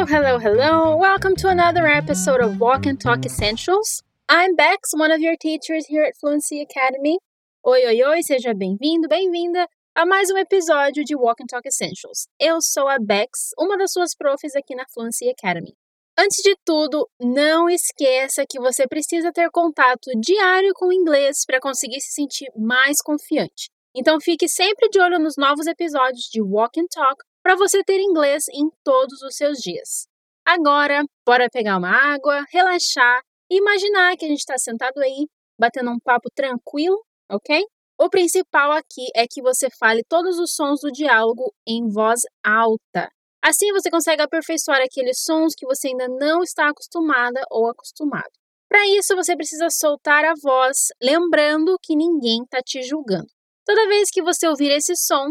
Hello, hello, hello. Welcome to another episode of Walk and Talk Essentials. I'm Bex, one of your teachers here at Fluency Academy. Oi, oi, oi, seja bem-vindo, bem-vinda a mais um episódio de Walk and Talk Essentials. Eu sou a Bex, uma das suas profs aqui na Fluency Academy. Antes de tudo, não esqueça que você precisa ter contato diário com o inglês para conseguir se sentir mais confiante. Então fique sempre de olho nos novos episódios de Walk and Talk para você ter inglês em todos os seus dias. Agora, bora pegar uma água, relaxar e imaginar que a gente está sentado aí, batendo um papo tranquilo, ok? O principal aqui é que você fale todos os sons do diálogo em voz alta. Assim você consegue aperfeiçoar aqueles sons que você ainda não está acostumada ou acostumado. Para isso, você precisa soltar a voz, lembrando que ninguém está te julgando. Toda vez que você ouvir esse som,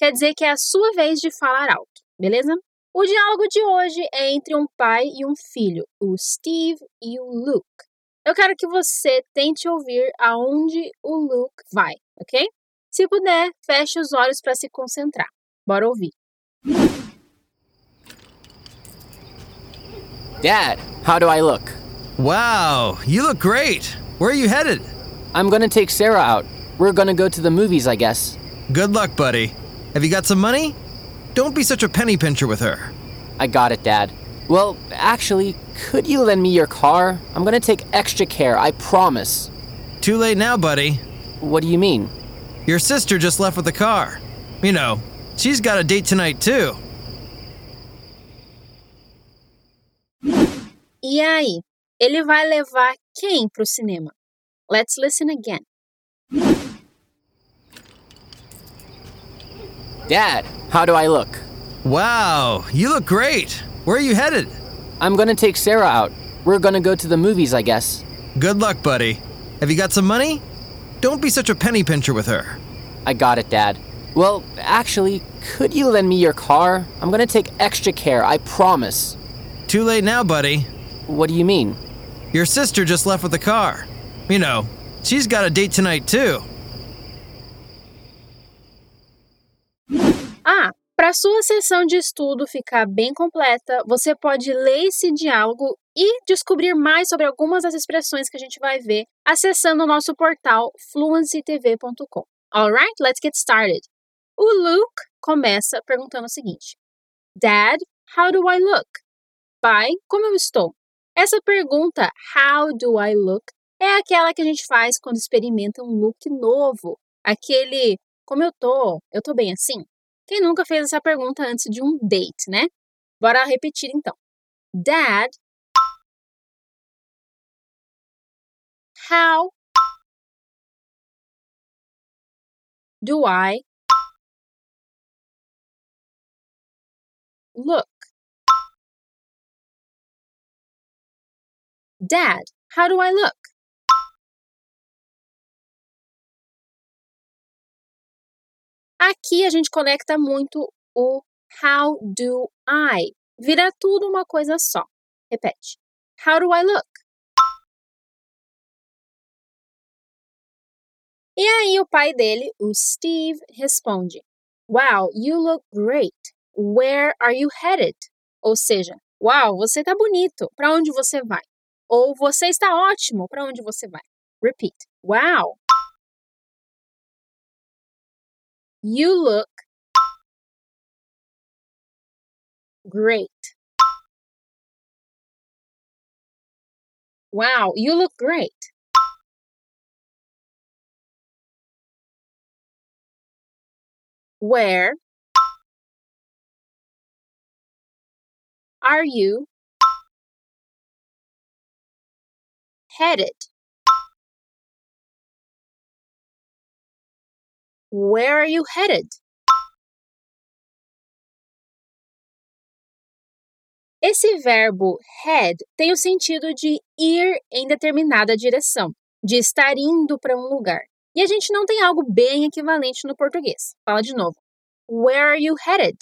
quer dizer que é a sua vez de falar alto, beleza? O diálogo de hoje é entre um pai e um filho, o Steve e o Luke. Eu quero que você tente ouvir aonde o Luke vai, ok? Se puder, feche os olhos para se concentrar. Bora ouvir. Dad, how do I look? Wow, you look great. Where are you headed? I'm gonna take Sarah out. We're gonna go to the movies, I guess. Good luck, buddy. Have you got some money? Don't be such a penny pincher with her. I got it, Dad. Well, actually, could you lend me your car? I'm gonna take extra care, I promise. Too late now, buddy. What do you mean? Your sister just left with the car. You know, she's got a date tonight, too. E aí, ele vai levar quem pro cinema? Let's listen again. Dad, how do I look? Wow, you look great. Where are you headed? I'm gonna take Sarah out. We're gonna go to the movies, I guess. Good luck, buddy. Have you got some money? Don't be such a penny pincher with her. I got it, Dad. Well, actually, could you lend me your car? I'm gonna take extra care, I promise. Too late now, buddy. What do you mean? Your sister just left with the car. You know, she's got a date tonight, too. Para sua sessão de estudo ficar bem completa, você pode ler esse diálogo e descobrir mais sobre algumas das expressões que a gente vai ver acessando o nosso portal fluencytv.com. Alright, let's get started. O Luke começa perguntando o seguinte: Dad, how do I look? Pai, como eu estou? Essa pergunta, how do I look, é aquela que a gente faz quando experimenta um look novo. Aquele, como eu tô? Eu tô bem assim? Quem nunca fez essa pergunta antes de um date, né? Bora repetir então. Dad, how do I look? Dad, how do I look? Aqui a gente conecta muito o how do I. Vira tudo uma coisa só. Repete. How do I look? E aí o pai dele, o Steve, responde: Wow, you look great. Where are you headed? Ou seja, Uau, você tá bonito. Para onde você vai? Ou você está ótimo. Para onde você vai? Repeat. Wow. You look great. Wow, you look great. Where are you headed? Where are you headed? Esse verbo head tem o sentido de ir em determinada direção, de estar indo para um lugar. E a gente não tem algo bem equivalente no português. Fala de novo. Where are you headed?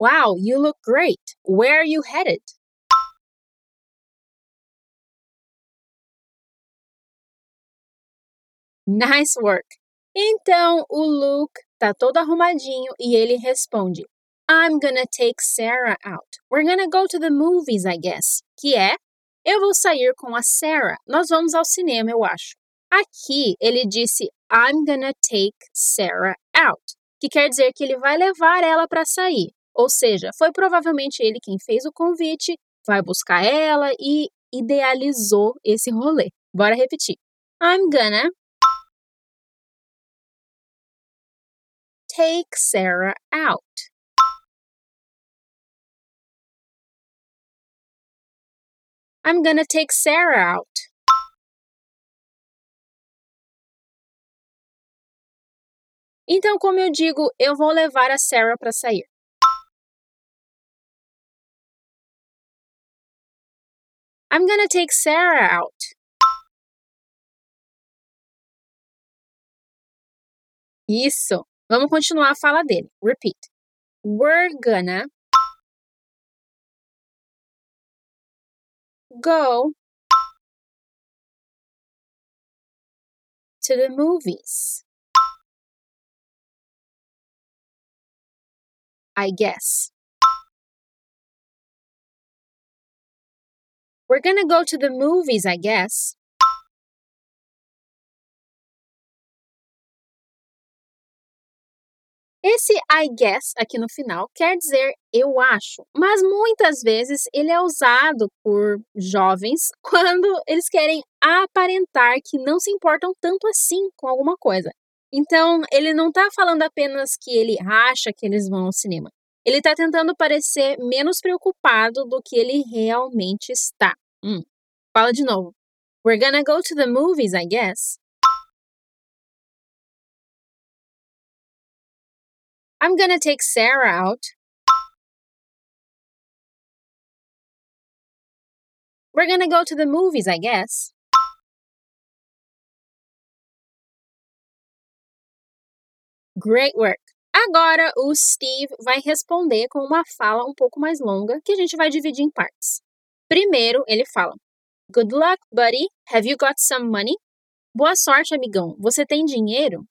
Wow, you look great. Where are you headed? Nice work! Então, o Luke tá todo arrumadinho e ele responde: I'm gonna take Sarah out. We're gonna go to the movies, I guess. Que é: Eu vou sair com a Sarah. Nós vamos ao cinema, eu acho. Aqui ele disse I'm gonna take Sarah out, que quer dizer que ele vai levar ela para sair. Ou seja, foi provavelmente ele quem fez o convite, vai buscar ela e idealizou esse rolê. Bora repetir. I'm gonna take Sarah out. I'm gonna take Sarah out. Então, como eu digo, eu vou levar a Sarah para sair. I'm gonna take Sarah out. Isso. Vamos continuar a fala dele. Repeat. We're gonna go to the movies. I guess. We're gonna go to the movies, I guess. Esse I guess aqui no final quer dizer eu acho, mas muitas vezes ele é usado por jovens quando eles querem aparentar que não se importam tanto assim com alguma coisa. Então, ele não está falando apenas que ele acha que eles vão ao cinema. Ele está tentando parecer menos preocupado do que ele realmente está. Hum. Fala de novo. We're gonna go to the movies, I guess. I'm gonna take Sarah out. We're gonna go to the movies, I guess. Great work! Agora o Steve vai responder com uma fala um pouco mais longa que a gente vai dividir em partes. Primeiro, ele fala: Good luck, buddy. Have you got some money? Boa sorte, amigão. Você tem dinheiro?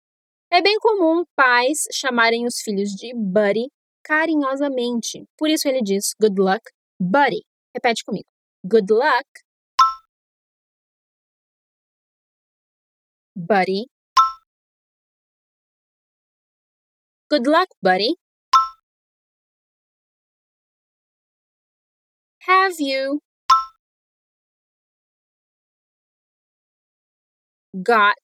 É bem comum pais chamarem os filhos de buddy carinhosamente. Por isso ele diz good luck, buddy. Repete comigo. Good luck, buddy. Good luck, buddy. Have you got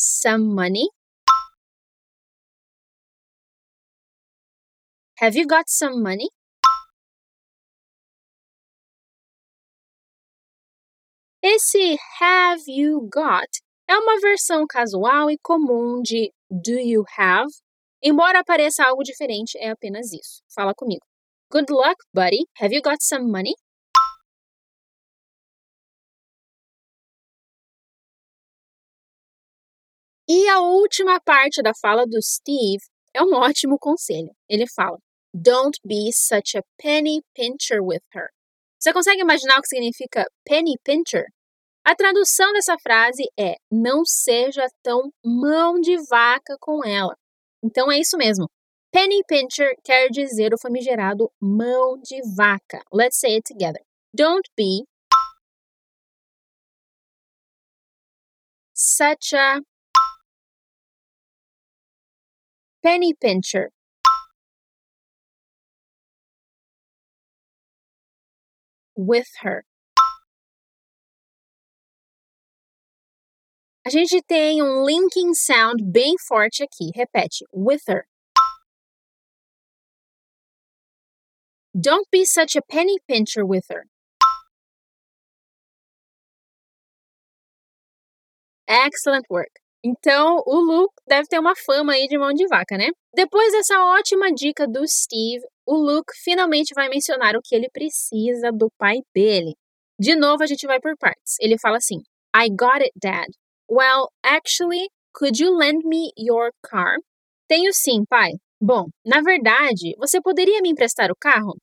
some money? Have you got some money? Esse have you got é uma versão casual e comum de do you have. Embora pareça algo diferente, é apenas isso. Fala comigo. Good luck, buddy. Have you got some money? E a última parte da fala do Steve é um ótimo conselho. Ele fala: Don't be such a penny pincher with her. Você consegue imaginar o que significa penny pincher? A tradução dessa frase é: Não seja tão mão de vaca com ela. Então é isso mesmo. Penny pincher quer dizer o famigerado mão de vaca. Let's say it together. Don't be such a penny pincher. With her. A gente tem um linking sound bem forte aqui. Repete. With her. Don't be such a penny pincher with her. Excellent work. Então, o Luke deve ter uma fama aí de mão de vaca, né? Depois dessa ótima dica do Steve, o Luke finalmente vai mencionar o que ele precisa do pai dele. De novo, a gente vai por partes. Ele fala assim: I got it, Dad. Well, actually, could you lend me your car? Tenho sim, pai. Bom, na verdade, você poderia me emprestar o carro?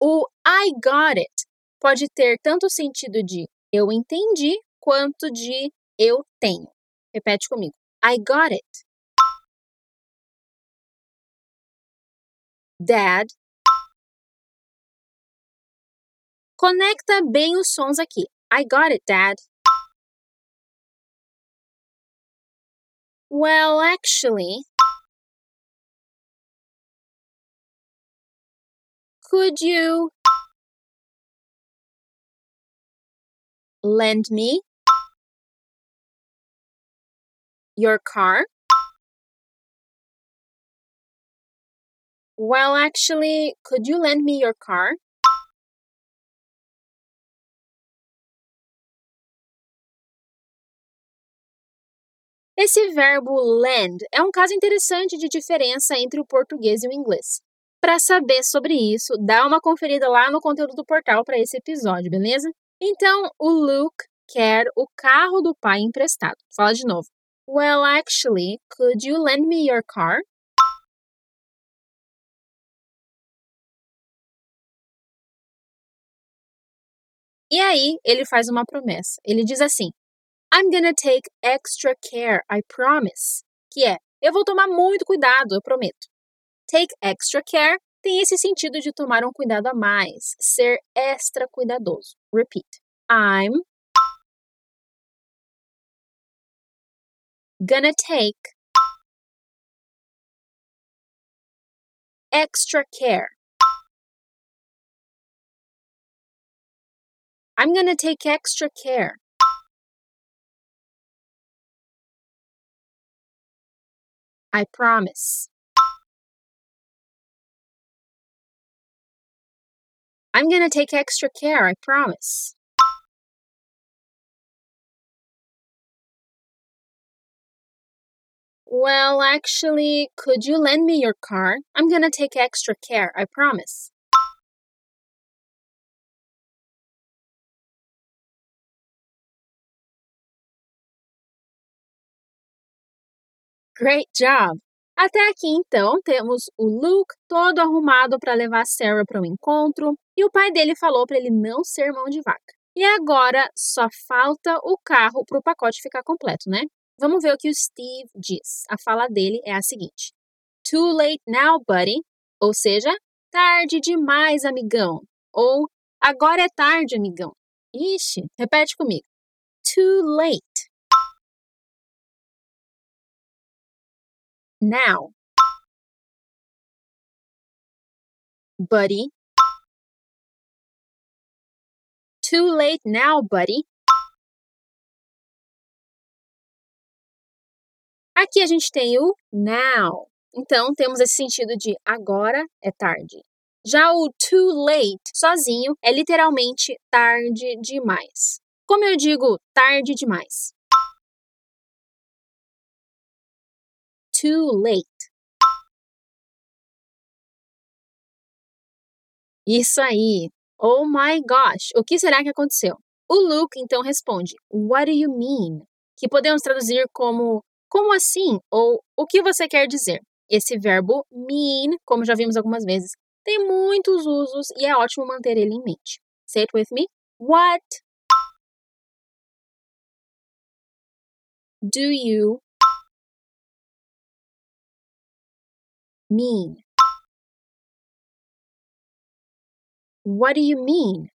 O I got it pode ter tanto sentido de eu entendi quanto de eu tenho. Repete comigo. I got it. Dad. Conecta bem os sons aqui. I got it, Dad. Well, actually, could you lend me your car? Well, actually, could you lend me your car? Esse verbo lend é um caso interessante de diferença entre o português e o inglês. Para saber sobre isso, dá uma conferida lá no conteúdo do portal para esse episódio, beleza? Então, o Luke quer o carro do pai emprestado. Fala de novo. Well, actually, could you lend me your car? E aí, ele faz uma promessa. Ele diz assim: I'm gonna take extra care, I promise. Que é, eu vou tomar muito cuidado, eu prometo. Take extra care tem esse sentido de tomar um cuidado a mais, ser extra cuidadoso. Repeat. I'm gonna take extra care. I'm gonna take extra care. I promise. I'm gonna take extra care, I promise. Well, actually, could you lend me your car? I'm gonna take extra care, I promise. Great job! Até aqui, então, temos o Luke todo arrumado para levar Sarah para o encontro e o pai dele falou para ele não ser mão de vaca. E agora só falta o carro para o pacote ficar completo, né? Vamos ver o que o Steve diz. A fala dele é a seguinte: Too late now, buddy. Ou seja, tarde demais, amigão. Ou agora é tarde, amigão. Ixi, repete comigo. Too late. now. Buddy. Too late now, buddy. Aqui a gente tem o now. Então, temos esse sentido de agora é tarde. Já o too late, sozinho, é literalmente tarde demais. Como eu digo tarde demais? too late. Isso aí. Oh my gosh, o que será que aconteceu? O Luke então responde: What do you mean? Que podemos traduzir como como assim? Ou o que você quer dizer? Esse verbo mean, como já vimos algumas vezes, tem muitos usos e é ótimo manter ele em mente. Say it with me. What do you mean? What do you mean?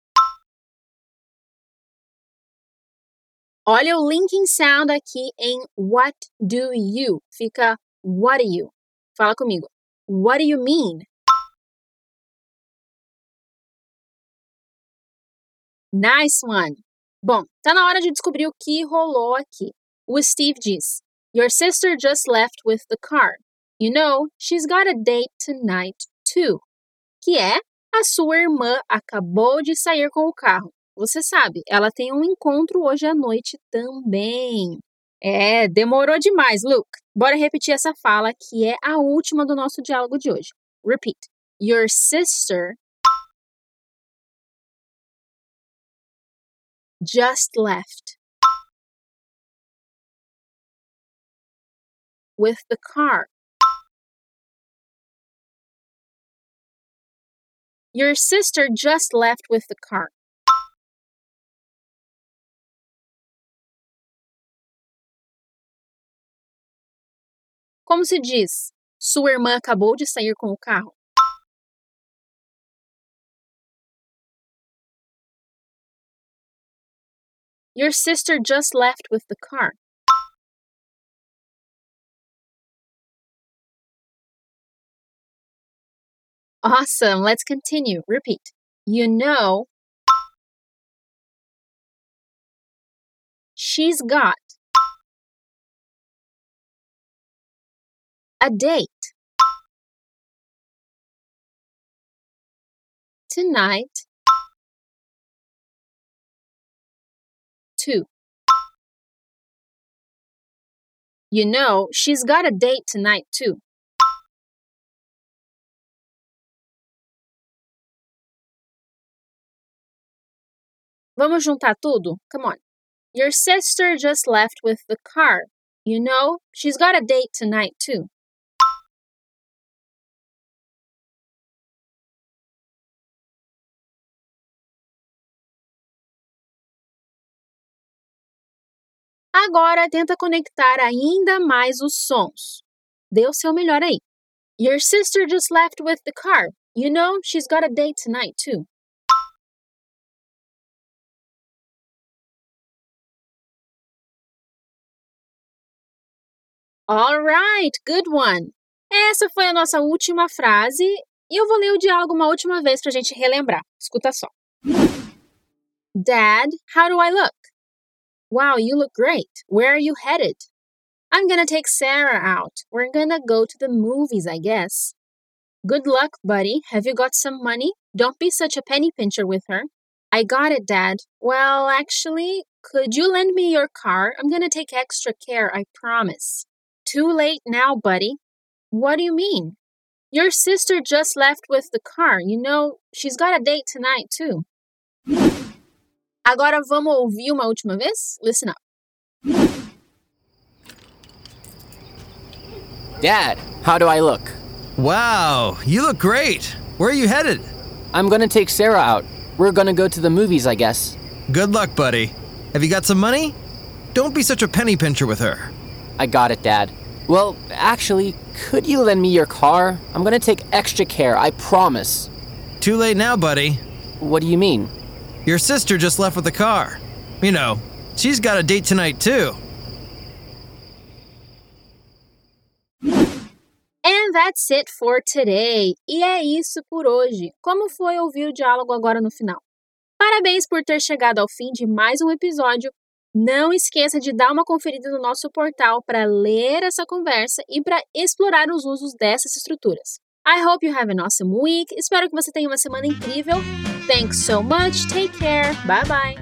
Olha o linking sound aqui em what do you. Fica what do you. Fala comigo. What do you mean? Nice one. Bom, tá na hora de descobrir o que rolou aqui. O Steve diz: Your sister just left with the car. You know, she's got a date tonight too. Que é a sua irmã acabou de sair com o carro. Você sabe, ela tem um encontro hoje à noite também. É, demorou demais, Luke. Bora repetir essa fala que é a última do nosso diálogo de hoje. Repeat. Your sister just left with the car. Your sister just left with the car. Como se diz? Sua irmã acabou de sair com o carro. Your sister just left with the car. Awesome. Let's continue. Repeat. You know, she's got a date tonight too. You know, she's got a date tonight too. Vamos juntar tudo? Come on. Your sister just left with the car. You know, she's got a date tonight too. Agora tenta conectar ainda mais os sons. Dê o seu melhor aí. Your sister just left with the car. You know, she's got a date tonight too. Alright, good one. Essa foi a nossa última frase e eu vou ler o diálogo uma última vez pra gente relembrar. Escuta só. Dad, how do I look? Wow, you look great. Where are you headed? I'm gonna take Sarah out. We're gonna go to the movies, I guess. Good luck, buddy. Have you got some money? Don't be such a penny pincher with her. I got it, Dad. Well, actually, could you lend me your car? I'm gonna take extra care, I promise. Too late now, buddy. What do you mean? Your sister just left with the car. You know, she's got a date tonight, too. Agora vamos ouvir uma última vez? Listen up. Dad, how do I look? Wow, you look great. Where are you headed? I'm gonna take Sarah out. We're gonna go to the movies, I guess. Good luck, buddy. Have you got some money? Don't be such a penny pincher with her. I got it, Dad. Well, actually, could you lend me your car? I'm gonna take extra care, I promise. Too late now, buddy. What do you mean? Your sister just left with the car. You know, she's got a date tonight, too. And that's it for today. E é isso por hoje. Como foi ouvir o diálogo agora no final? Parabéns por ter chegado ao fim de mais um episódio. Não esqueça de dar uma conferida no nosso portal para ler essa conversa e para explorar os usos dessas estruturas. I hope you have an awesome week. Espero que você tenha uma semana incrível. Thanks so much. Take care. Bye bye.